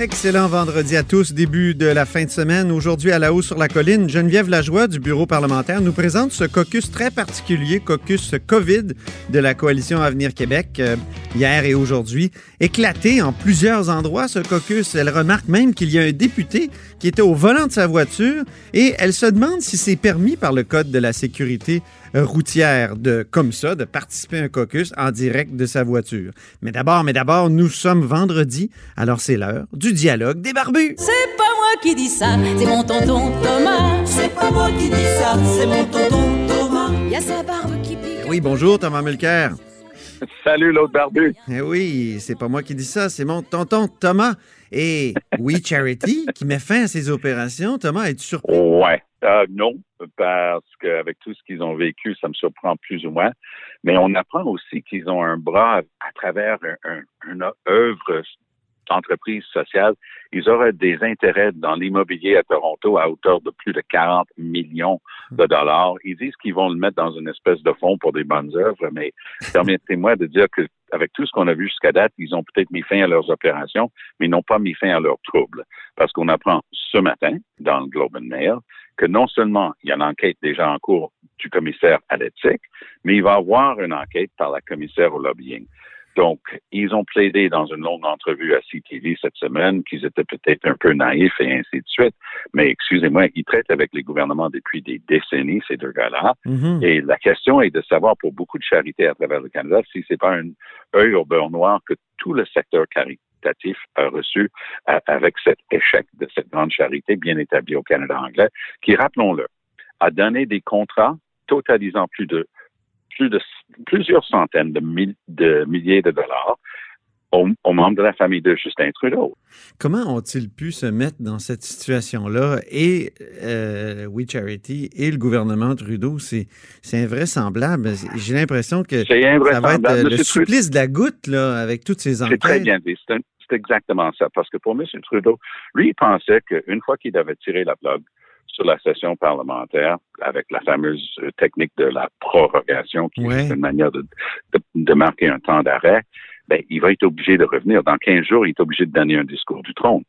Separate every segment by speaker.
Speaker 1: Excellent vendredi à tous, début de la fin de semaine. Aujourd'hui, à la haut sur la colline, Geneviève Lajoie du bureau parlementaire nous présente ce caucus très particulier, caucus COVID de la coalition Avenir Québec, euh, hier et aujourd'hui. Éclaté en plusieurs endroits, ce caucus. Elle remarque même qu'il y a un député qui était au volant de sa voiture et elle se demande si c'est permis par le Code de la sécurité routière de, comme ça, de participer à un caucus en direct de sa voiture. Mais d'abord, mais d'abord, nous sommes vendredi, alors c'est l'heure du dialogue des barbus.
Speaker 2: C'est pas moi qui dis ça, c'est mon tonton Thomas. C'est pas moi qui dis ça, c'est mon tonton Thomas. Y a sa barbe qui pique.
Speaker 1: Oui, bonjour Thomas Mulcair.
Speaker 3: Salut l'autre barbu.
Speaker 1: Eh oui, c'est pas moi qui dis ça, c'est mon tonton Thomas. Et We Charity qui met fin à ses opérations. Thomas, es-tu surpris?
Speaker 3: Ouais. Euh, non, parce qu'avec tout ce qu'ils ont vécu, ça me surprend plus ou moins. Mais on apprend aussi qu'ils ont un bras à travers un, un, une œuvre d'entreprise sociale. Ils auraient des intérêts dans l'immobilier à Toronto à hauteur de plus de 40 millions de dollars. Ils disent qu'ils vont le mettre dans une espèce de fonds pour des bonnes œuvres, mais permettez-moi de dire que avec tout ce qu'on a vu jusqu'à date, ils ont peut-être mis fin à leurs opérations, mais ils n'ont pas mis fin à leurs troubles. Parce qu'on apprend ce matin, dans le Globe and Mail, que non seulement il y a l'enquête déjà en cours du commissaire à l'éthique, mais il va y avoir une enquête par la commissaire au lobbying. Donc, ils ont plaidé dans une longue entrevue à CTV cette semaine qu'ils étaient peut-être un peu naïfs et ainsi de suite. Mais excusez-moi, ils traitent avec les gouvernements depuis des décennies, ces deux gars-là.
Speaker 1: Mhm.
Speaker 3: Et la question est de savoir pour beaucoup de charités à travers le Canada si c'est pas un œil au beurre noir que tout le secteur caritatif a reçu avec cet échec de cette grande charité bien établie au Canada anglais, qui, rappelons-le, a donné des contrats totalisant plus de plus de plusieurs centaines de milliers de dollars aux, aux membres de la famille de Justin Trudeau.
Speaker 1: Comment ont-ils pu se mettre dans cette situation-là? Et euh, We Charity et le gouvernement Trudeau, c'est c'est invraisemblable. J'ai l'impression que
Speaker 3: C'est
Speaker 1: ça va être euh, le
Speaker 3: Monsieur Trudeau-
Speaker 1: supplice de la goutte là, avec toutes ces
Speaker 3: C'est
Speaker 1: enquêtes.
Speaker 3: très bien dit. C'est un- c'est exactement ça. Parce que pour M. Trudeau, lui, il pensait qu'une fois qu'il avait tiré la plug sur la session parlementaire, avec la fameuse euh, technique de la prorogation, qui
Speaker 1: Ouais.
Speaker 3: est une manière de, de, de marquer un temps d'arrêt, ben, il va être obligé de revenir. Dans 15 jours, il est obligé de donner un discours du trône.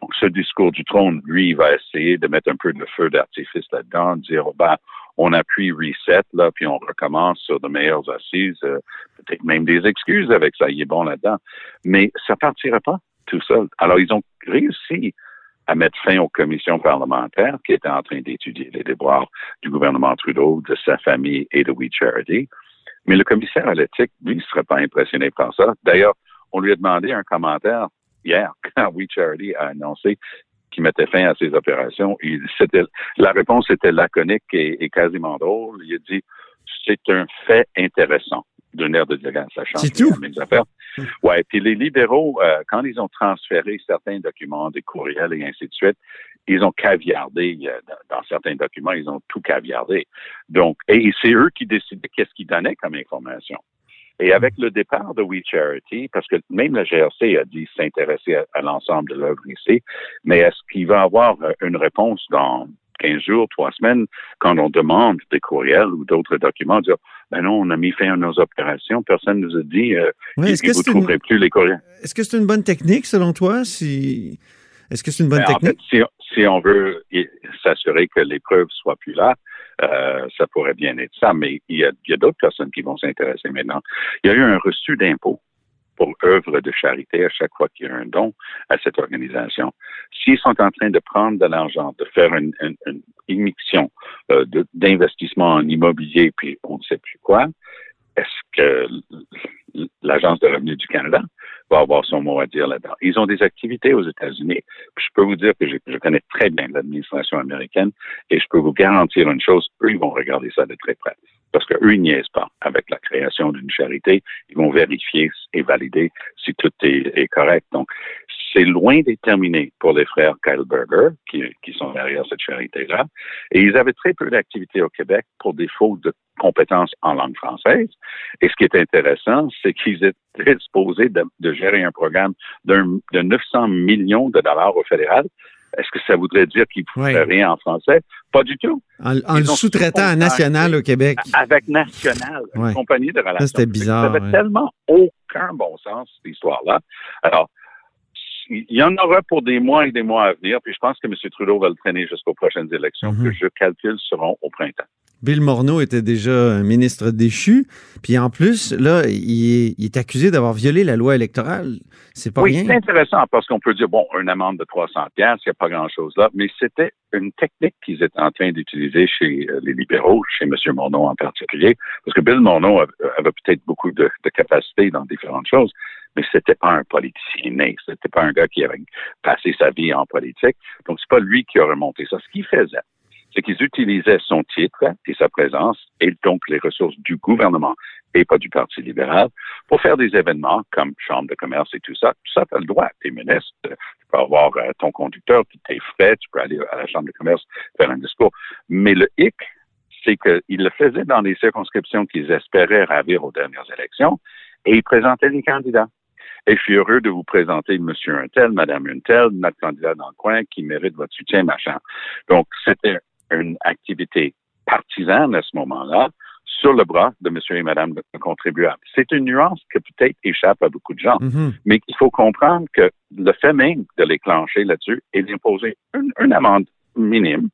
Speaker 3: Donc, ce discours du trône, lui, il va essayer de mettre un peu de feu d'artifice là-dedans, de dire, oh, ben, on appuie reset, là, puis on recommence sur de meilleures assises, euh, peut-être même des excuses avec ça, il est bon là-dedans. Mais ça partira pas tout seul. Alors, ils ont réussi à mettre fin aux commissions parlementaires qui étaient en train d'étudier les déboires du gouvernement Trudeau, de sa famille et de We Charity. Mais le commissaire à l'éthique, lui, ne serait pas impressionné par ça. D'ailleurs, on lui a demandé un commentaire hier quand We Charity a annoncé qu'il mettait fin à ses opérations. Il, la réponse était laconique et, et quasiment drôle. Il a dit, c'est un fait intéressant d'un air de dire, ça change
Speaker 1: C'est tout.
Speaker 3: mes affaires. Ouais, puis les libéraux, euh, quand ils ont transféré certains documents, des courriels et ainsi de suite, ils ont caviardé euh, dans, certains documents, ils ont tout caviardé. Donc, et c'est eux qui décidaient qu'est-ce qu'ils donnaient comme information. Et avec le départ de We Charity, parce que même la GRC a dit s'intéresser à, à l'ensemble de l'œuvre ici, mais est-ce qu'il va avoir euh, une réponse dans 15 jours, 3 semaines, quand on demande des courriels ou d'autres documents, dire, ben non, on a mis fin à nos opérations, personne nous a dit, euh,
Speaker 1: Est-ce que
Speaker 3: vous ne trouverez
Speaker 1: une,
Speaker 3: plus les courriels?
Speaker 1: est-ce que c'est une bonne technique selon toi? Si... Est-ce que c'est une bonne
Speaker 3: Ben, en
Speaker 1: technique?
Speaker 3: fait, si, si on veut s'assurer que les preuves soient plus là, euh, ça pourrait bien être ça, mais il y a, d'autres personnes qui vont s'intéresser maintenant. Il y a eu un reçu d'impôt pour œuvre de charité à chaque fois qu'il y a un don à cette organisation. S'ils sont en train de prendre de l'argent, de faire une, une, une euh, d'investissement en immobilier, puis on ne sait plus quoi, est-ce que l'Agence de revenus du Canada va avoir son mot à dire là-dedans? Ils ont des activités aux États-Unis. Je peux vous dire que je, je connais très bien l'administration américaine et je peux vous garantir une chose, eux, ils vont regarder ça de très près. Parce qu'eux, ils niaisent pas. Avec la création d'une charité, ils vont vérifier et valider si tout est, correct. Donc, c'est loin d'être terminé pour les frères Kyleberger, qui, qui sont derrière cette charité-là. Et ils avaient très peu d'activités au Québec pour défaut de compétences en langue française. Et ce qui est intéressant, c'est qu'ils étaient disposés de, de, gérer un programme de 900 millions de dollars au fédéral est-ce que ça voudrait dire qu'ils ne feraient rien en français? Pas du tout.
Speaker 1: En, le sous-traitant à National au Québec.
Speaker 3: Avec National, une compagnie de relations.
Speaker 1: c'était bizarre.
Speaker 3: Ça n'avait tellement aucun bon sens, cette histoire-là. Alors, il y en aura pour des mois et des mois à venir, puis je pense que M. Trudeau va le traîner jusqu'aux prochaines élections, mm-hmm. que je calcule seront au printemps.
Speaker 1: Bill Morneau était déjà un ministre déchu. Puis en plus, là, il est, accusé d'avoir violé la loi électorale. C'est pas
Speaker 3: oui,
Speaker 1: rien.
Speaker 3: c'est intéressant parce qu'on peut dire, bon, une amende de 300 pièces, il n'y a pas grand-chose là, mais c'était une technique qu'ils étaient en train d'utiliser chez euh, les libéraux, chez M. Morneau en particulier, parce que Bill Morneau avait, peut-être beaucoup de, de capacités dans différentes choses, mais c'était pas un politicien né, c'était pas un gars qui avait passé sa vie en politique, donc c'est pas lui qui a remonté ça. Ce qu'il faisait, c'est qu'ils utilisaient son titre et sa présence et donc les ressources du gouvernement et pas du Parti libéral pour faire des événements comme Chambre de commerce et tout ça. Tout ça, tu as le droit. Tu es ministre, tu peux avoir euh, ton conducteur, t'es frais, tu peux aller à la Chambre de commerce faire un discours. Mais le hic, c'est qu'ils le faisaient dans les circonscriptions qu'ils espéraient ravir aux dernières élections et ils présentaient des candidats. Et je suis heureux de vous présenter Monsieur Untel, Madame Untel, notre candidat dans le coin qui mérite votre soutien, machin. Donc, c'était une activité partisane à ce moment-là sur le bras de monsieur et madame le contribuable. C'est une nuance qui peut-être échappe à beaucoup de gens, mm-hmm. mais il faut comprendre que le fait même de les clencher là-dessus et d'imposer une amende minime,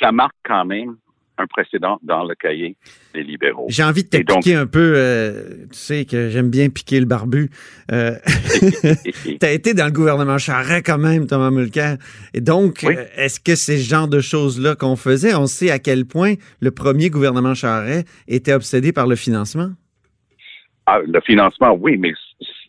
Speaker 3: ça marque quand même un précédent dans le cahier des libéraux.
Speaker 1: J'ai envie de te piquer un peu, euh, tu sais que j'aime bien piquer le barbu. Euh, tu as été dans le gouvernement Charret quand même, Thomas Mulcair. Et donc, euh, est-ce que c'est ce genre de choses-là qu'on faisait? On sait à quel point le premier gouvernement Charret était obsédé par le financement.
Speaker 3: Ah, le financement, oui, mais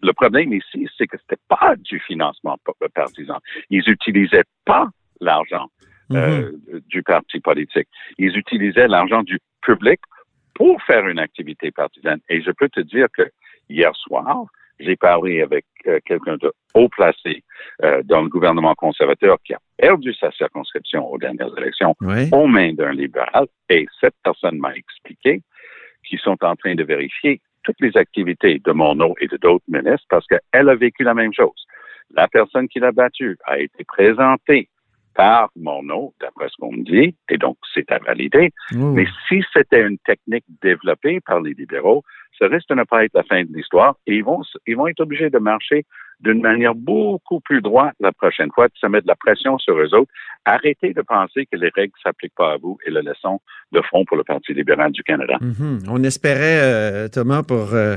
Speaker 3: le problème ici, c'est que c'était pas du financement partisan. Ils n'utilisaient pas l'argent euh, mhm. du parti politique. Ils utilisaient l'argent du public pour faire une activité partisane. Et je peux te dire que hier soir, j'ai parlé avec euh, quelqu'un de haut placé euh, dans le gouvernement conservateur qui a perdu sa circonscription aux dernières élections aux mains d'un libéral. Et cette personne m'a expliqué qu'ils sont en train de vérifier toutes les activités de Monod et de d'autres ministres parce qu'elle a vécu la même chose. La personne qui l'a battue a été présentée par mon nom, d'après ce qu'on me dit, et donc c'est à valider. Mais si c'était une technique développée par les libéraux, ça risque de ne pas être la fin de l'histoire et ils vont, ils vont être obligés de marcher d'une manière beaucoup plus droite la prochaine fois, de se mettre de la pression sur eux autres. Arrêtez de penser que les règles ne s'appliquent pas à vous et le laissons de front pour le Parti libéral du Canada.
Speaker 1: Mm-hmm. On espérait, euh, Thomas, pour euh,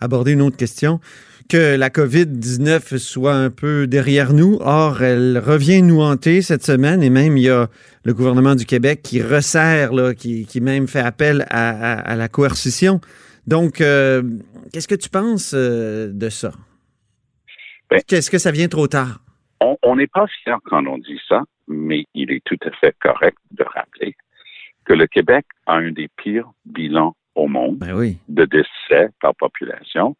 Speaker 1: aborder une autre question, que la COVID-19 soit un peu derrière nous. Or, elle revient nous hanter cette semaine et même il y a le gouvernement du Québec qui resserre, là, qui, qui même fait appel à, la coercition. Donc, euh, qu'est-ce que tu penses euh, de ça? Ben, Est-ce que ça vient trop tard?
Speaker 3: On n'est pas fier quand on dit ça, mais il est tout à fait correct de rappeler que le Québec a un des pires bilans au monde
Speaker 1: ben
Speaker 3: de décès par population.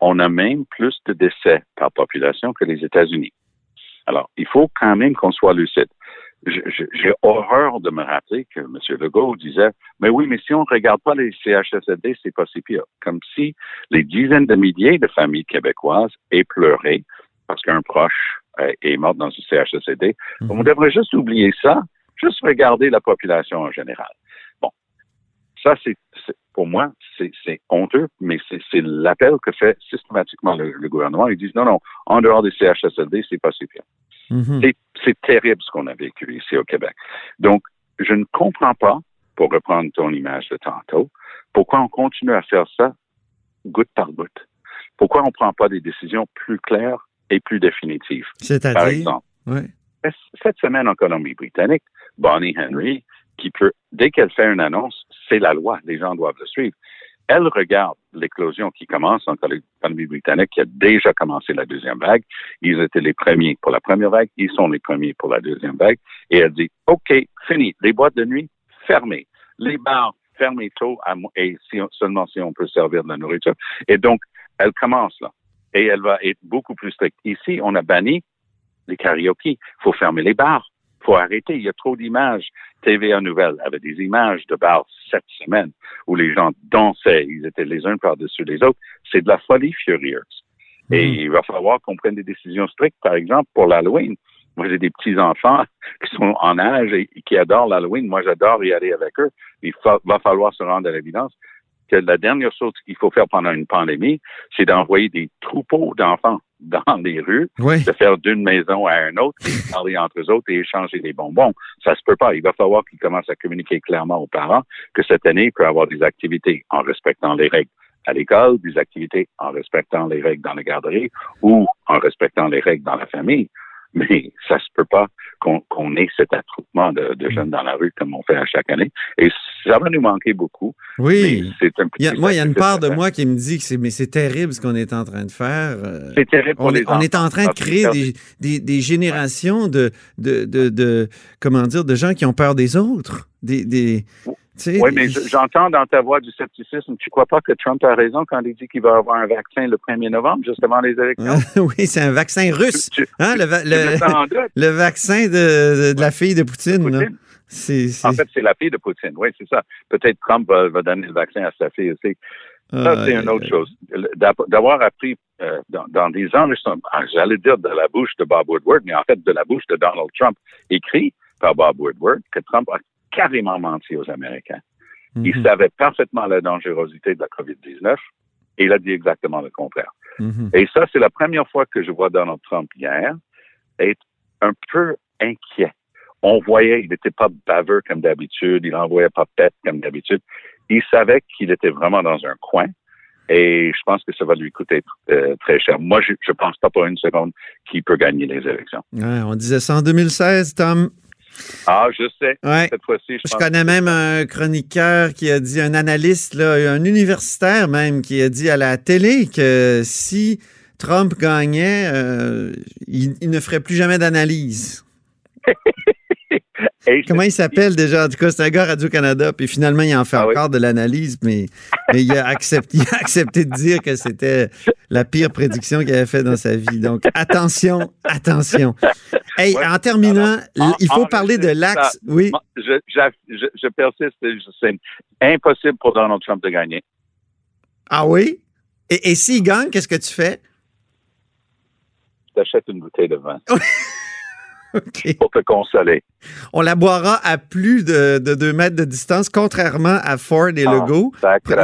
Speaker 3: On a même plus de décès par population que les États-Unis. Alors, il faut quand même qu'on soit lucide. J'ai horreur de me rappeler que M. Legault disait, mais oui, mais si on ne regarde pas les CHSLD, c'est pas si pire. Comme si les dizaines de milliers de familles québécoises aient pleuré parce qu'un proche euh, est mort dans un CHSLD. Mhm. On devrait juste oublier ça, juste regarder la population en général. Ça, c'est pour moi, c'est honteux, mais c'est l'appel que fait systématiquement le, gouvernement. Ils disent non, non, en dehors des CHSLD, c'est pas si pire. Mm-hmm. C'est terrible ce qu'on a vécu ici au Québec. Donc, je ne comprends pas, pour reprendre ton image de tantôt, pourquoi on continue à faire ça goutte par goutte. Pourquoi on ne prend pas des décisions plus claires et plus définitives?
Speaker 1: C'est-à-dire?
Speaker 3: Par exemple, cette semaine en Colombie-Britannique, Bonnie Henry, qui peut, dès qu'elle fait une annonce, c'est la loi, les gens doivent le suivre. Elle regarde l'éclosion qui commence en Colombie-Britannique, qui a déjà commencé la deuxième vague. Ils étaient les premiers pour la première vague, ils sont les premiers pour la deuxième vague. Et elle dit, OK, fini, les boîtes de nuit fermées, les bars fermer tôt, et seulement si on peut servir de la nourriture. Et donc, elle commence là. Et elle va être beaucoup plus stricte. Ici, on a banni les karaokés. Il faut fermer les bars. Il faut arrêter. Il y a trop d'images. TVA Nouvelle avait des images de bars cette semaine où les gens dansaient. Ils étaient les uns par-dessus les autres. C'est de la folie furieuse. Et mm. il va falloir qu'on prenne des décisions strictes, par exemple, pour l'Halloween. Moi, j'ai des petits-enfants qui sont en âge et qui adorent l'Halloween. Moi, j'adore y aller avec eux. Il va falloir se rendre à l'évidence que la dernière chose qu'il faut faire pendant une pandémie, c'est d'envoyer des troupeaux d'enfants dans les rues, de faire d'une maison à une autre, parler entre eux autres et échanger des bonbons. Ça se peut pas. Il va falloir qu'ils commencent à communiquer clairement aux parents que cette année, il peut avoir des activités en respectant les règles à l'école, des activités en respectant les règles dans la garderie ou en respectant les règles dans la famille mais ça se peut pas qu'on ait cet attroupement de, de, jeunes dans la rue comme on fait à chaque année. Et ça va nous manquer beaucoup.
Speaker 1: Oui. moi, il y a une part de moi qui me dit que c'est mais c'est terrible ce qu'on est en train de faire.
Speaker 3: Euh, c'est terrible pour
Speaker 1: on,
Speaker 3: les
Speaker 1: on est en train de créer des, des, des générations de, de, de, de, comment dire de gens qui ont peur des autres. Des, des,
Speaker 3: oui, mais j'entends dans ta voix du scepticisme. Tu crois pas que Trump a raison quand il dit qu'il va avoir un vaccin le 1er novembre, juste avant les élections?
Speaker 1: oui, c'est un vaccin russe. hein, le, le, vaccin de, de, la fille de Poutine.
Speaker 3: En fait, c'est la fille de Poutine. Oui, c'est ça. Peut-être Trump va, va, donner le vaccin à sa fille aussi. Ça, c'est une autre chose. D'avoir appris euh, dans, dans, des enregistrements, ah, j'allais dire de la bouche de Bob Woodward, mais en fait de la bouche de Donald Trump, écrit par Bob Woodward, que Trump a carrément menti aux Américains. Il mhm. savait parfaitement la dangerosité de la COVID-19 et il a dit exactement le contraire. Mhm. Et ça, c'est la première fois que je vois Donald Trump hier être un peu inquiet. On voyait, il n'était pas baveux comme d'habitude, il n'envoyait pas pète comme d'habitude. Il savait qu'il était vraiment dans un coin et je pense que ça va lui coûter euh, très cher. Moi, je ne pense pas pour une seconde qu'il peut gagner les élections.
Speaker 1: on disait ça en 2016, Tom.
Speaker 3: Ah, je sais. Cette
Speaker 1: fois-ci, je, je connais même un chroniqueur qui a dit, un analyste, là, un universitaire même, qui a dit à la télé que si Trump gagnait, euh, il, ne ferait plus jamais d'analyse. Comment il s'appelle déjà? En tout cas, c'est un gars Radio-Canada, puis finalement, il en fait ah encore de l'analyse, mais, mais il, a accepté, il a accepté de dire que c'était la pire prédiction qu'il avait fait dans sa vie. Donc, attention, attention. Hey, en terminant, il faut parler de l'axe. Oui.
Speaker 3: Je, je, je persiste. C'est impossible pour Donald Trump de gagner.
Speaker 1: Ah oui? Et, et s'il gagne, qu'est-ce que tu fais?
Speaker 3: Je t'achète une bouteille de vin. Pour te consoler.
Speaker 1: On la boira à plus de, de deux mètres de distance, contrairement à Ford et ah, Legault,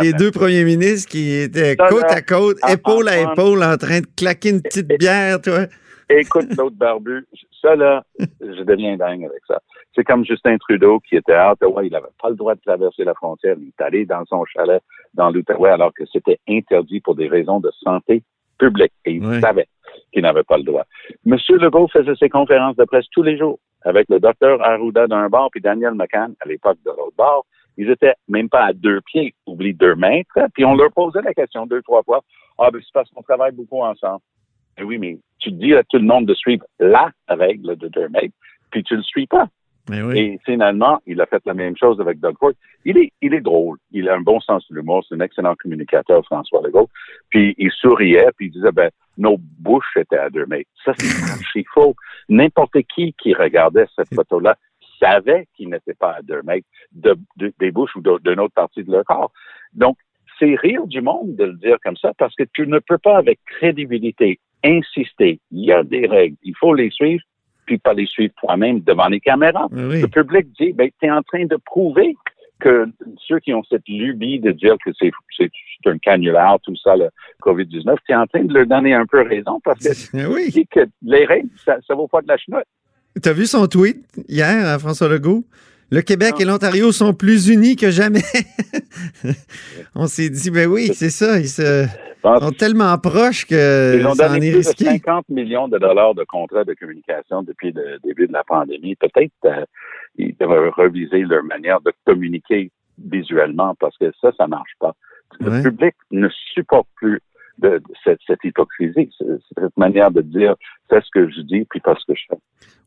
Speaker 1: les deux premiers ministres qui étaient côte à côte, épaule à épaule, en train de claquer une petite bière, toi.
Speaker 3: Écoute l'autre barbu, ça là, je deviens dingue avec ça. C'est comme Justin Trudeau qui était à Ottawa, il n'avait pas le droit de traverser la frontière, il est allé dans son chalet dans l'Outaouais alors que c'était interdit pour des raisons de santé publique. Et il savait qu'il n'avait pas le droit. Monsieur Legault faisait ses conférences de presse tous les jours avec le docteur Arruda d'un bord puis Daniel McCann à l'époque de l'autre bord. Ils étaient même pas à deux pieds, oublie deux mètres, puis on leur posait la question deux, trois fois. Ah, ben, c'est parce qu'on travaille beaucoup ensemble. Eh oui, mais tu dis à tout le monde de suivre la règle de deux mètres, puis tu ne le suis pas. Et finalement, il a fait la même chose avec Doug Ford. Il est, il est drôle. Il a un bon sens de l'humour. C'est un excellent communicateur, François Legault. Puis il souriait, puis il disait, ben, nos bouches étaient à deux mètres. Ça, c'est faux. N'importe qui qui regardait cette photo-là savait qu'il n'était pas à deux mètres de, des bouches ou d'une autre partie de leur corps. Donc, c'est rire du monde de le dire comme ça parce que tu ne peux pas avec crédibilité insister. Il y a des règles. Il faut les suivre puis pas les suivre toi-même devant les caméras. Le public dit, ben, tu es en train de prouver que ceux qui ont cette lubie de dire que c'est, c'est, un canular, tout ça, le COVID-19, tu es en train de leur donner un peu raison parce que oui. que les règles, ça, ça vaut pas de la chenoute.
Speaker 1: Tu as vu son tweet hier à François Legault? Le Québec et l'Ontario sont plus unis que jamais. On s'est dit, ben oui, c'est ça. Ils se, sont tellement proches que
Speaker 3: ils ont donné plus de 50 millions de dollars de contrats de communication depuis le début de la pandémie. Peut-être qu'ils euh, devraient reviser leur manière de communiquer visuellement parce que ça, ça marche pas. Le public ne supporte plus de, cette, hypocrisie, cette manière de dire fais ce que je dis puis pas ce que je fais.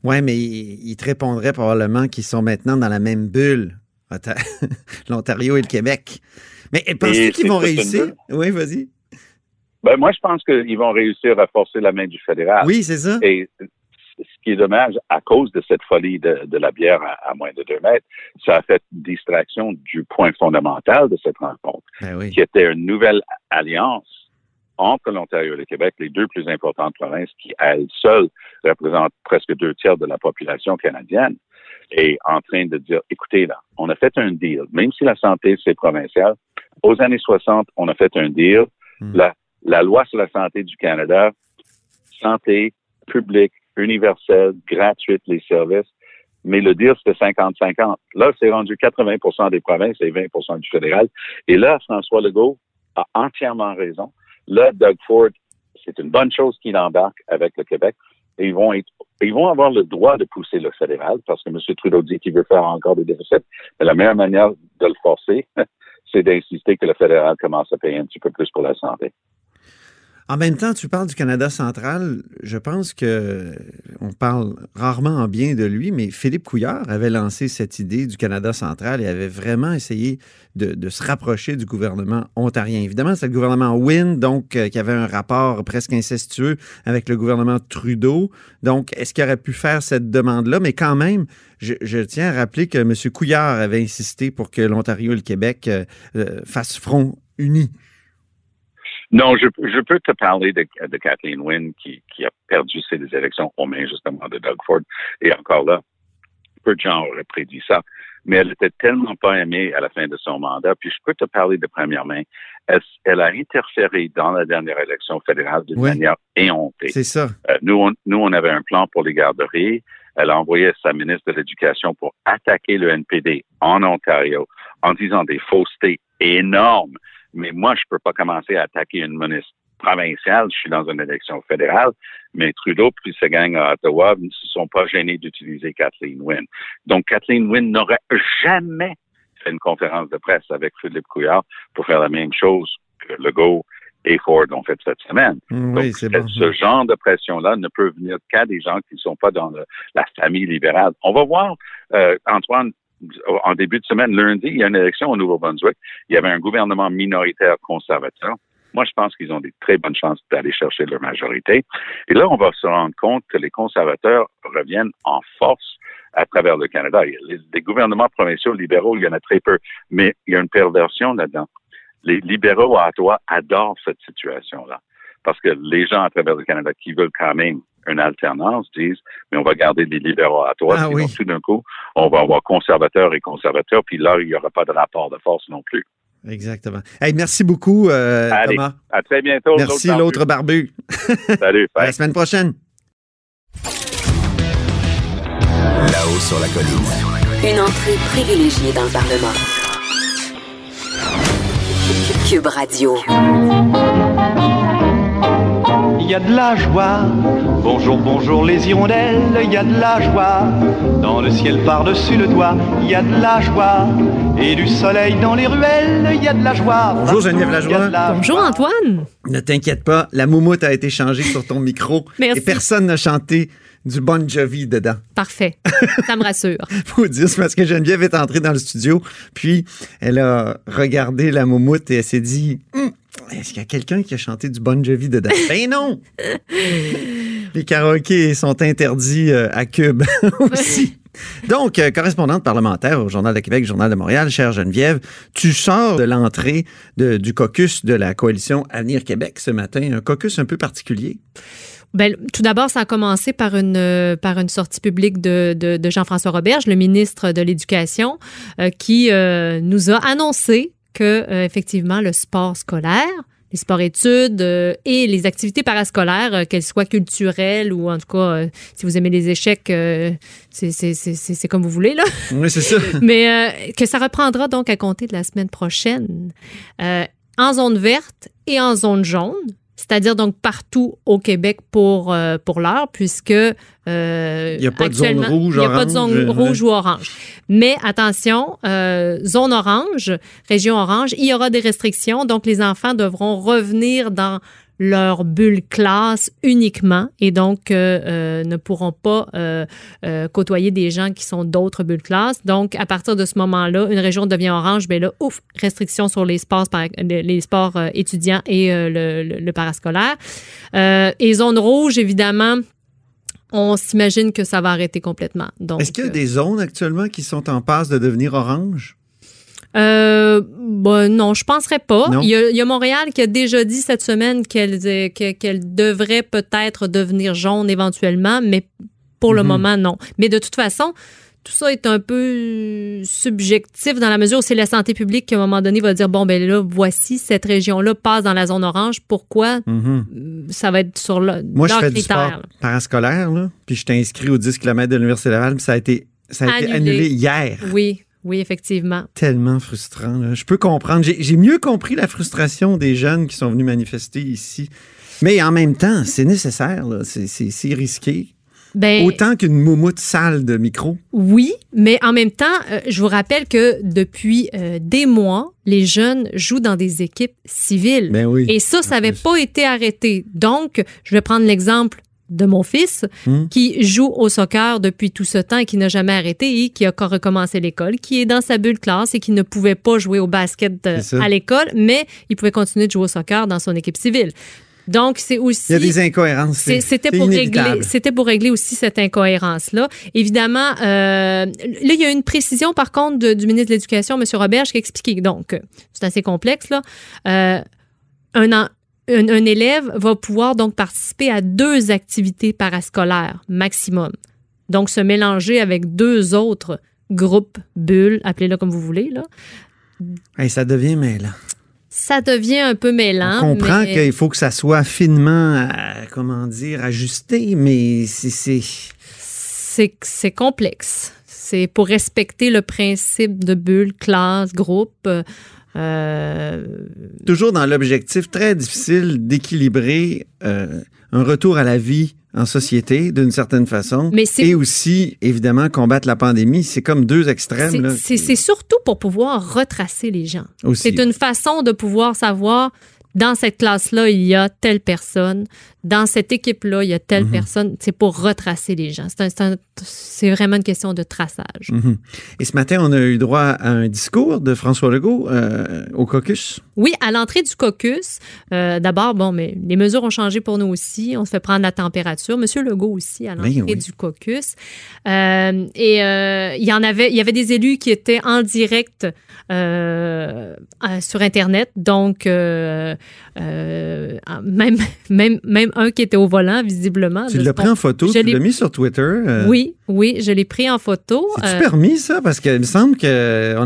Speaker 1: Oui, mais ils te répondraient probablement qu'ils sont maintenant dans la même bulle l'Ontario et le Québec. Mais penses-tu qu'ils vont réussir? Oui, vas-y.
Speaker 3: Ben, moi, je pense qu'ils vont réussir à forcer la main du fédéral.
Speaker 1: Oui, c'est ça.
Speaker 3: Et qui est dommage, à cause de cette folie de, la bière à, moins de deux mètres, ça a fait distraction du point fondamental de cette rencontre,
Speaker 1: ben
Speaker 3: qui était une nouvelle alliance entre l'Ontario et le Québec, les deux plus importantes provinces qui, à elles seules, représentent presque deux tiers de la population canadienne, est en train de dire, écoutez, là, on a fait un deal, même si la santé, c'est provincial. Aux années 60, on a fait un deal. Hmm. La, la loi sur la santé du Canada, santé publique, universelle, gratuite, les services, mais le deal, c'était 50-50. Là, c'est rendu 80% des provinces et 20% du fédéral. Et là, François Legault a entièrement raison. Là, Doug Ford, c'est une bonne chose qu'il embarque avec le Québec. Et ils vont ils vont avoir le droit de pousser le fédéral parce que M. Trudeau dit qu'il veut faire encore des déficits. Mais la meilleure manière de le forcer, c'est d'insister que le fédéral commence à payer un petit peu plus pour la santé.
Speaker 1: En même temps, tu parles du Canada central. Je pense que on parle rarement en bien de lui, mais Philippe Couillard avait lancé cette idée du Canada central et avait vraiment essayé de, se rapprocher du gouvernement ontarien. Évidemment, c'est le gouvernement Wynne, donc euh, qui avait un rapport presque incestueux avec le gouvernement Trudeau. Donc, est-ce qu'il aurait pu faire cette demande-là? Mais quand même, je, tiens à rappeler que M. Couillard avait insisté pour que l'Ontario et le Québec euh, euh, fassent front uni.
Speaker 3: Non, je, je peux te parler de, de Kathleen Wynne qui, qui a perdu ses élections aux mains justement de Doug Ford. Et encore là, peu de gens auraient prédit ça. Mais elle était tellement pas aimée à la fin de son mandat. Puis je peux te parler de première main. Elle, elle a interféré dans la dernière élection fédérale d'une manière éhontée.
Speaker 1: C'est ça.
Speaker 3: Euh, nous, on, nous, on avait un plan pour les garderies. Elle a envoyé sa ministre de l'Éducation pour attaquer le NPD en Ontario en disant des faussetés énormes mais moi, je peux pas commencer à attaquer une ministre provinciale. Je suis dans une élection fédérale. Mais Trudeau puis sa gang à Ottawa ne se sont pas gênés d'utiliser Kathleen Wynne. Donc, Kathleen Wynne n'aurait jamais fait une conférence de presse avec Philippe Couillard pour faire la même chose que Legault et Ford ont fait cette semaine.
Speaker 1: Mm, oui, bon.
Speaker 3: Ce genre de pression-là ne peut venir qu'à des gens qui ne sont pas dans la famille libérale. On va voir, euh, Antoine, en début de semaine, lundi, il y a une élection au Nouveau-Brunswick. Il y avait un gouvernement minoritaire conservateur. Moi, je pense qu'ils ont des très bonnes chances d'aller chercher leur majorité. Et là, on va se rendre compte que les conservateurs reviennent en force à travers le Canada. Les, gouvernements provinciaux libéraux, il y en a très peu, mais il y a une perversion là-dedans. Les libéraux à Ottawa adorent cette situation-là parce que les gens à travers le Canada qui veulent quand même une alternance disent, mais on va garder les libéraux à toi.
Speaker 1: Ah, oui.
Speaker 3: tout d'un coup, on va avoir conservateurs et conservateurs, puis là, il n'y aura pas de rapport de force non plus.
Speaker 1: Exactement. Hey, merci beaucoup, euh, Thomas.
Speaker 3: À très bientôt.
Speaker 1: Merci, l'autre barbu.
Speaker 3: Salut.
Speaker 1: À la semaine prochaine.
Speaker 4: Là-haut sur la colline.
Speaker 5: Une entrée privilégiée dans le Parlement. Cube Radio
Speaker 6: il y a de la joie. Bonjour, bonjour les hirondelles, il y a de la joie. Dans le ciel par-dessus le toit, il y a de la joie. Et du soleil dans les ruelles, il y a de la joie.
Speaker 1: Bonjour Geneviève Lajoie.
Speaker 7: Bonjour Antoine.
Speaker 1: Ne t'inquiète pas, la moumoute a été changée sur ton micro.
Speaker 7: Merci.
Speaker 1: Et personne n'a chanté du Bon Jovi dedans.
Speaker 7: Parfait. Ça me rassure.
Speaker 1: Faut dire, c'est parce que Geneviève est entrée dans le studio, puis elle a regardé la moumoute et elle s'est dit hum, est-ce qu'il y a quelqu'un qui a chanté du Bon Jovi dedans? ben non! Les karaokés sont interdits euh, à Cube aussi. Donc, euh, correspondante parlementaire au Journal de Québec, Journal de Montréal, chère Geneviève, tu sors de l'entrée du caucus de la coalition Avenir Québec ce matin, un caucus un peu particulier.
Speaker 7: Ben, tout d'abord, ça a commencé par une, euh, par une sortie publique de, Jean-François Roberge, le ministre de l'Éducation, qui nous a annoncé que effectivement le sport scolaire, les sports-études euh, et les activités parascolaires, euh, qu'elles soient culturelles ou en tout cas, si vous aimez les échecs, c'est comme vous voulez, là.
Speaker 1: Oui, c'est ça.
Speaker 7: Mais que ça reprendra donc à compter de la semaine prochaine en zone verte et en zone jaune c'est-à-dire donc partout au Québec pour, euh, pour l'heure, puisque euh,
Speaker 1: il n'y a pas de zone rouge,
Speaker 7: il n'y a pas de zone rouge ou orange. Mais attention, euh, zone orange, région orange, il y aura des restrictions, donc les enfants devront revenir dans leur bulle classe uniquement et donc euh, euh, ne pourront pas euh, euh, côtoyer des gens qui sont d'autres bulles classe. Donc, à partir de ce moment-là, une région devient orange, mais là, ouf, restrictions sur les sports, les sports étudiants et le, le- le parascolaire. Euh, et zone rouge, évidemment, on s'imagine que ça va arrêter complètement. Donc,
Speaker 1: Est-ce qu'il y a
Speaker 7: euh,
Speaker 1: des zones actuellement qui sont en passe de devenir orange?
Speaker 7: Euh, ben non, je penserais pas. Il y, a, il y a Montréal qui a déjà dit cette semaine qu'elle euh, que- qu'elle devrait peut-être devenir jaune éventuellement, mais pour le
Speaker 1: Mhm.
Speaker 7: moment, non. Mais de toute façon, tout ça est un peu subjectif dans la mesure où c'est la santé publique qui, à un moment donné, va dire, bon, ben là, voici, cette région-là passe dans la zone orange. Pourquoi?
Speaker 1: Mhm.
Speaker 7: Ça va être sur le,
Speaker 1: Moi, je fais du sport
Speaker 7: là.
Speaker 1: parascolaire, là, puis je t'ai inscrit aux 10 km de l'Université Laval, puis ça a été, ça a été
Speaker 7: annulé
Speaker 1: hier.
Speaker 7: Oui, oui, effectivement.
Speaker 1: Tellement frustrant. là. Je peux comprendre. J'ai mieux compris la frustration des jeunes qui sont venus manifester ici. Mais en même temps, c'est nécessaire. C'est- risqué.
Speaker 7: Ben,
Speaker 1: Autant qu'une moumoute sale de micro.
Speaker 7: Oui, mais en même temps, euh, je vous rappelle que depuis euh, des mois, les jeunes jouent dans des équipes civiles.
Speaker 1: Ben oui.
Speaker 7: Et ça, ça n'avait pas été arrêté. Donc, je vais prendre l'exemple de mon fils
Speaker 1: Hmm.
Speaker 7: qui joue au soccer depuis tout ce temps et qui n'a jamais arrêté et qui a encore recommencé l'école, qui est dans sa bulle classe et qui ne pouvait pas jouer au basket euh, à l'école, mais il pouvait continuer de jouer au soccer dans son équipe civile. Donc, c'est aussi...
Speaker 1: Il y a des incohérences.
Speaker 7: C'était pour régler, c'était pour régler aussi cette incohérence-là. Évidemment, euh, là, il y a une précision, par contre, de- du ministre de l'Éducation, M. Roberge, qui a expliqué. Donc, c'est assez complexe, là. Euh, un, en- un, un élève va pouvoir donc participer à deux activités parascolaires maximum. Donc, se mélanger avec deux autres groupes, bulles, appelez-le comme vous voulez, là.
Speaker 1: Hey, ça devient mêlant.
Speaker 7: Ça devient un peu mêlant.
Speaker 1: On comprend
Speaker 7: mais-
Speaker 1: qu'il faut que ça soit finement, euh, comment dire, ajusté, mais c'est- c'est...
Speaker 7: c'est c'est complexe. C'est pour respecter le principe de bulle, classe, groupe. euh, euh,
Speaker 1: toujours dans l'objectif très difficile d'équilibrer euh, un retour à la vie en société d'une certaine façon
Speaker 7: Mais
Speaker 1: et aussi évidemment combattre la pandémie c'est comme deux extrêmes
Speaker 7: c'est- surtout pour pouvoir retracer les gens. C'est une façon de pouvoir savoir dans cette classe-là, il y a telle personne. Dans cette équipe-là, il y a telle
Speaker 1: Mhm.
Speaker 7: personne. C'est pour retracer les gens. C'est vraiment une question de traçage.
Speaker 1: Mhm. Et ce matin, on a eu droit à un discours de François Legault euh, au caucus.
Speaker 7: Oui, à l'entrée du caucus, euh, d'abord, bon, mais les mesures ont changé pour nous aussi. On se fait prendre la température. Monsieur Legault aussi à l'entrée
Speaker 1: Ben oui.
Speaker 7: du caucus. Euh, et il y en avait, il y avait des élus qui étaient en direct sur Internet. Donc, euh, euh, même, même, même un qui était au volant, visiblement.
Speaker 1: Tu l'as pris en photo,
Speaker 7: je
Speaker 1: tu l'as mis sur Twitter. euh,
Speaker 7: Oui, oui, je l'ai pris en photo.
Speaker 1: C'est-tu
Speaker 7: Euh,
Speaker 1: permis, ça? Parce qu'il me semble qu'on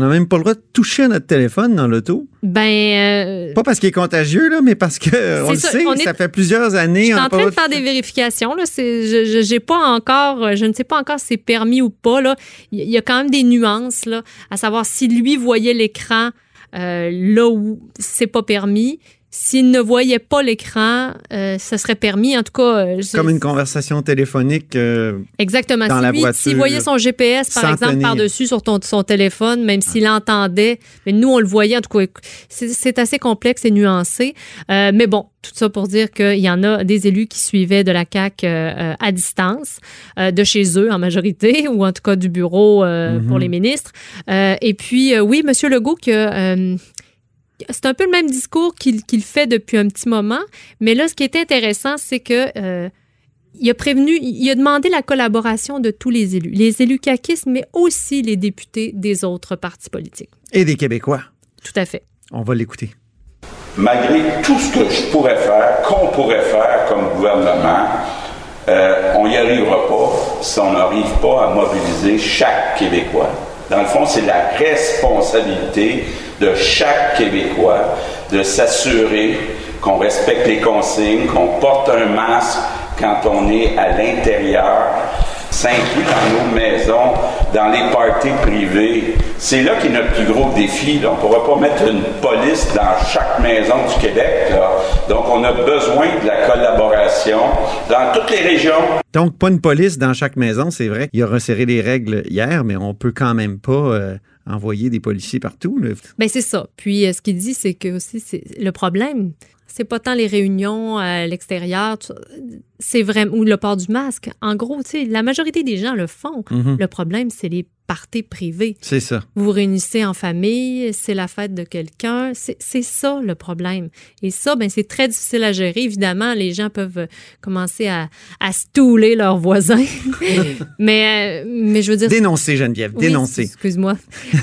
Speaker 1: n'a même pas le droit de toucher à notre téléphone dans l'auto.
Speaker 7: ben,
Speaker 1: Pas parce qu'il est contagieux, là, mais parce que on le
Speaker 7: ça,
Speaker 1: sait,
Speaker 7: on est-
Speaker 1: ça fait plusieurs années.
Speaker 7: Je suis en train de faire des vérifications. Là. Je, pas encore, je ne sais pas encore si c'est permis ou pas. Là. Il y a quand même des nuances, là, à savoir si lui voyait l'écran là où c'est pas permis. S'il ne voyait pas l'écran, euh, ça serait permis. En tout cas, euh, je-
Speaker 1: Comme une conversation téléphonique. euh,
Speaker 7: Exactement.
Speaker 1: dans
Speaker 7: Si
Speaker 1: la
Speaker 7: lui,
Speaker 1: voiture,
Speaker 7: s'il voyait son GPS, par exemple,
Speaker 1: tenir.
Speaker 7: par-dessus sur ton, son téléphone, même s'il entendait, mais nous, on le voyait, en tout cas, c'est, c'est assez complexe et nuancé. Euh, mais bon, tout ça pour dire qu'il y en a des élus qui suivaient de la CAQ euh, euh, à distance, euh, de chez eux en majorité, ou en tout cas du bureau euh,
Speaker 1: Mhm.
Speaker 7: pour les ministres. Et puis, oui, M. Legault, que, c'est un peu le même discours qu'il fait depuis un petit moment. Mais là, ce qui est intéressant, c'est que euh, il a prévenu, il a demandé la collaboration de tous les élus, les élus caquistes, mais aussi les députés des autres partis politiques.
Speaker 1: et des Québécois.
Speaker 7: Tout à fait.
Speaker 1: On va l'écouter.
Speaker 8: malgré tout ce que je pourrais faire, qu'on pourrait faire comme gouvernement, euh, on n'y arrivera pas si on n'arrive pas à mobiliser chaque Québécois. Dans le fond, c'est la responsabilité de chaque Québécois de s'assurer qu'on respecte les consignes, qu'on porte un masque quand on est à l'intérieur. Ça inclut dans nos maisons, dans les parties privées. C'est là qu'est notre plus gros défi. là. On ne pourra pas mettre une police dans chaque maison du Québec. là. Donc, on a besoin de la collaboration dans toutes les régions.
Speaker 1: Donc, pas une police dans chaque maison, c'est vrai. Il a resserré les règles hier, mais on peut quand même pas euh, envoyer des policiers partout. là.
Speaker 7: Ben c'est ça. Puis euh, ce qu'il dit, c'est que aussi c'est le problème. C'est pas tant les réunions à l'extérieur, c'est vraiment ou le port du masque. En gros, tu sais, la majorité des gens le font.
Speaker 1: Mhm.
Speaker 7: Le problème, c'est les parties privées.
Speaker 1: C'est ça.
Speaker 7: Vous vous réunissez en famille, c'est la fête de quelqu'un. C'est ça le problème. Et ça, ben, c'est très difficile à gérer. Évidemment, les gens peuvent commencer à, à stouler leurs voisins. mais, euh, mais je veux dire.
Speaker 1: Dénoncer, Geneviève,
Speaker 7: Oui,
Speaker 1: dénoncer.
Speaker 7: Excuse-moi.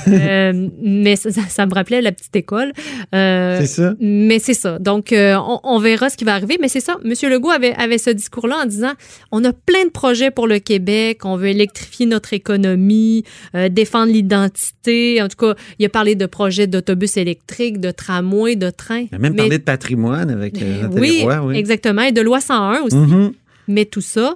Speaker 7: Euh, mais ça, ça- ça me rappelait la petite école. Euh,
Speaker 1: C'est ça.
Speaker 7: mais c'est ça. Donc, euh, on, on verra ce qui va arriver. Mais c'est ça. M. Legault avait, avait ce discours-là en disant on a plein de projets pour le Québec. On veut électrifier notre économie, euh, défendre l'identité. En tout cas, il a parlé de projets d'autobus électriques, de tramways, de trains.
Speaker 1: Il a même
Speaker 7: Mais-
Speaker 1: parlé de patrimoine avec euh,
Speaker 7: oui,
Speaker 1: Roy, oui.
Speaker 7: exactement. Et de loi 101 aussi.
Speaker 1: Mhm.
Speaker 7: Mais tout ça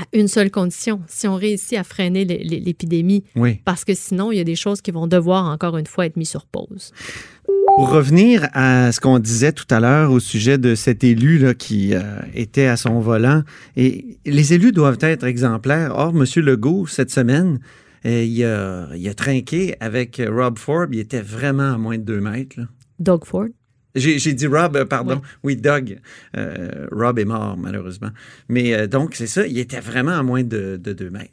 Speaker 7: à une seule condition si on réussit à freiner l'é- l'é- l'épidémie.
Speaker 1: Oui.
Speaker 7: Parce que sinon, il y a des choses qui vont devoir, encore une fois, être mises sur pause.
Speaker 1: Pour revenir à ce qu'on disait tout à l'heure au sujet de cet élu là, qui euh, était à son volant, et les élus doivent être exemplaires. Or, M. Legault, cette semaine, euh, il, a, il a trinqué avec Rob Forbes. Il était vraiment à moins de deux mètres. là.
Speaker 7: Doug Ford.
Speaker 1: J'ai dit Rob, euh, pardon. Oui, Doug. Euh, Rob est mort, malheureusement. Mais euh, donc, c'est ça, il était vraiment à moins de, de deux mètres.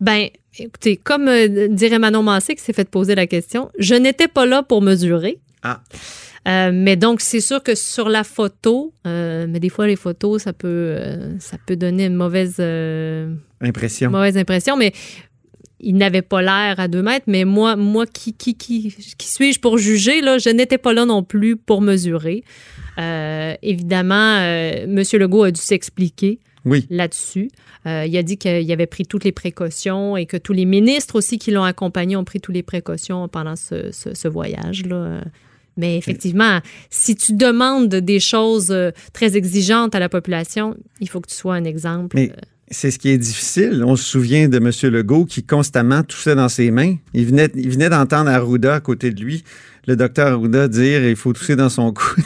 Speaker 7: Ben, écoutez, comme euh, dirait Manon Massé qui s'est fait poser la question, je n'étais pas là pour mesurer.
Speaker 1: Ah.
Speaker 7: Euh, mais donc, c'est sûr que sur la photo, euh, mais des fois, les photos, ça peut, euh, ça peut donner une mauvaise,
Speaker 1: Impression.
Speaker 7: mauvaise impression, mais il n'avait pas l'air à deux mètres. Mais moi, moi qui, qui, qui, qui suis-je pour juger? Là? Je n'étais pas là non plus pour mesurer. Euh, évidemment, euh, M. Legault a dû s'expliquer
Speaker 1: Oui.
Speaker 7: là-dessus. Euh, il a dit qu'il avait pris toutes les précautions et que tous les ministres aussi qui l'ont accompagné ont pris toutes les précautions pendant ce, ce- ce voyage-là. Mais effectivement, si tu demandes des choses très exigeantes à la population, il faut que tu sois un exemple.
Speaker 1: Mais c'est ce qui est difficile. On se souvient de M. Legault qui constamment toussait dans ses mains. Il venait, il venait d'entendre Arruda à côté de lui, le docteur Arruda dire il faut tousser dans son cou,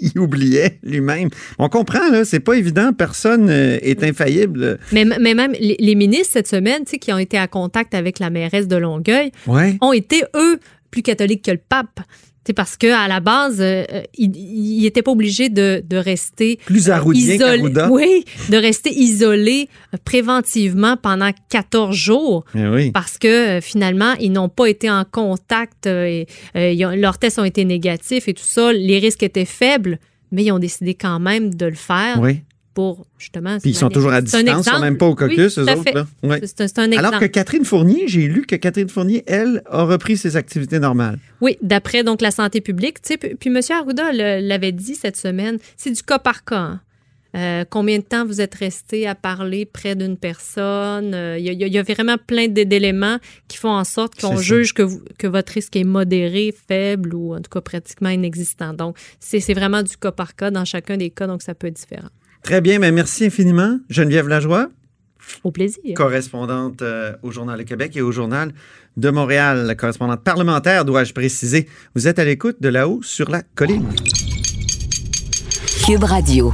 Speaker 1: il oubliait lui-même. On comprend, là, c'est pas évident. Personne euh, est infaillible.
Speaker 7: Mais, mais même les, les ministres cette semaine, tu sais, qui ont été à contact avec la mairesse de Longueuil,
Speaker 1: Ouais.
Speaker 7: ont été, eux, plus catholiques que le pape. C'est parce qu'à la base, euh, euh, ils n'étaient pas obligés de, de rester
Speaker 1: Plus
Speaker 7: isolés.
Speaker 1: qu'Arruda.
Speaker 7: Oui, de rester isolés euh, préventivement pendant 14 jours.
Speaker 1: Oui.
Speaker 7: Parce que euh, finalement, ils n'ont pas été en contact, euh, et, euh, ils ont- leurs tests ont été négatifs et tout ça, les risques étaient faibles, mais ils ont décidé quand même de le faire
Speaker 1: Oui.
Speaker 7: Pour justement.
Speaker 1: Puis ils sont toujours à distance, ils sont même pas au caucus,
Speaker 7: Oui,
Speaker 1: eux autres.
Speaker 7: fait.
Speaker 1: Là. Ouais.
Speaker 7: C'est un, c'est un exemple.
Speaker 1: Alors que Catherine Fournier, j'ai lu que Catherine Fournier, elle, a repris ses activités normales.
Speaker 7: Oui, d'après donc la santé publique. Puis, puis M. Arruda l'avait dit cette semaine, c'est du cas par cas. hein. Euh, combien de temps vous êtes resté à parler près d'une personne? Euh, Il y, a- y y vraiment plein d'éléments qui font en sorte qu'on juge que, vous- que votre risque est modéré, faible ou en tout cas pratiquement inexistant. Donc, c'est c'est vraiment du cas par cas dans chacun des cas, donc ça peut être différent.
Speaker 1: Très bien, mais merci infiniment, Geneviève Lajoie.
Speaker 7: Au plaisir.
Speaker 1: correspondante euh, au Journal de Québec et au Journal de Montréal, correspondante parlementaire, dois-je préciser. Vous êtes à l'écoute de là-haut sur la colline.
Speaker 5: Cube Radio.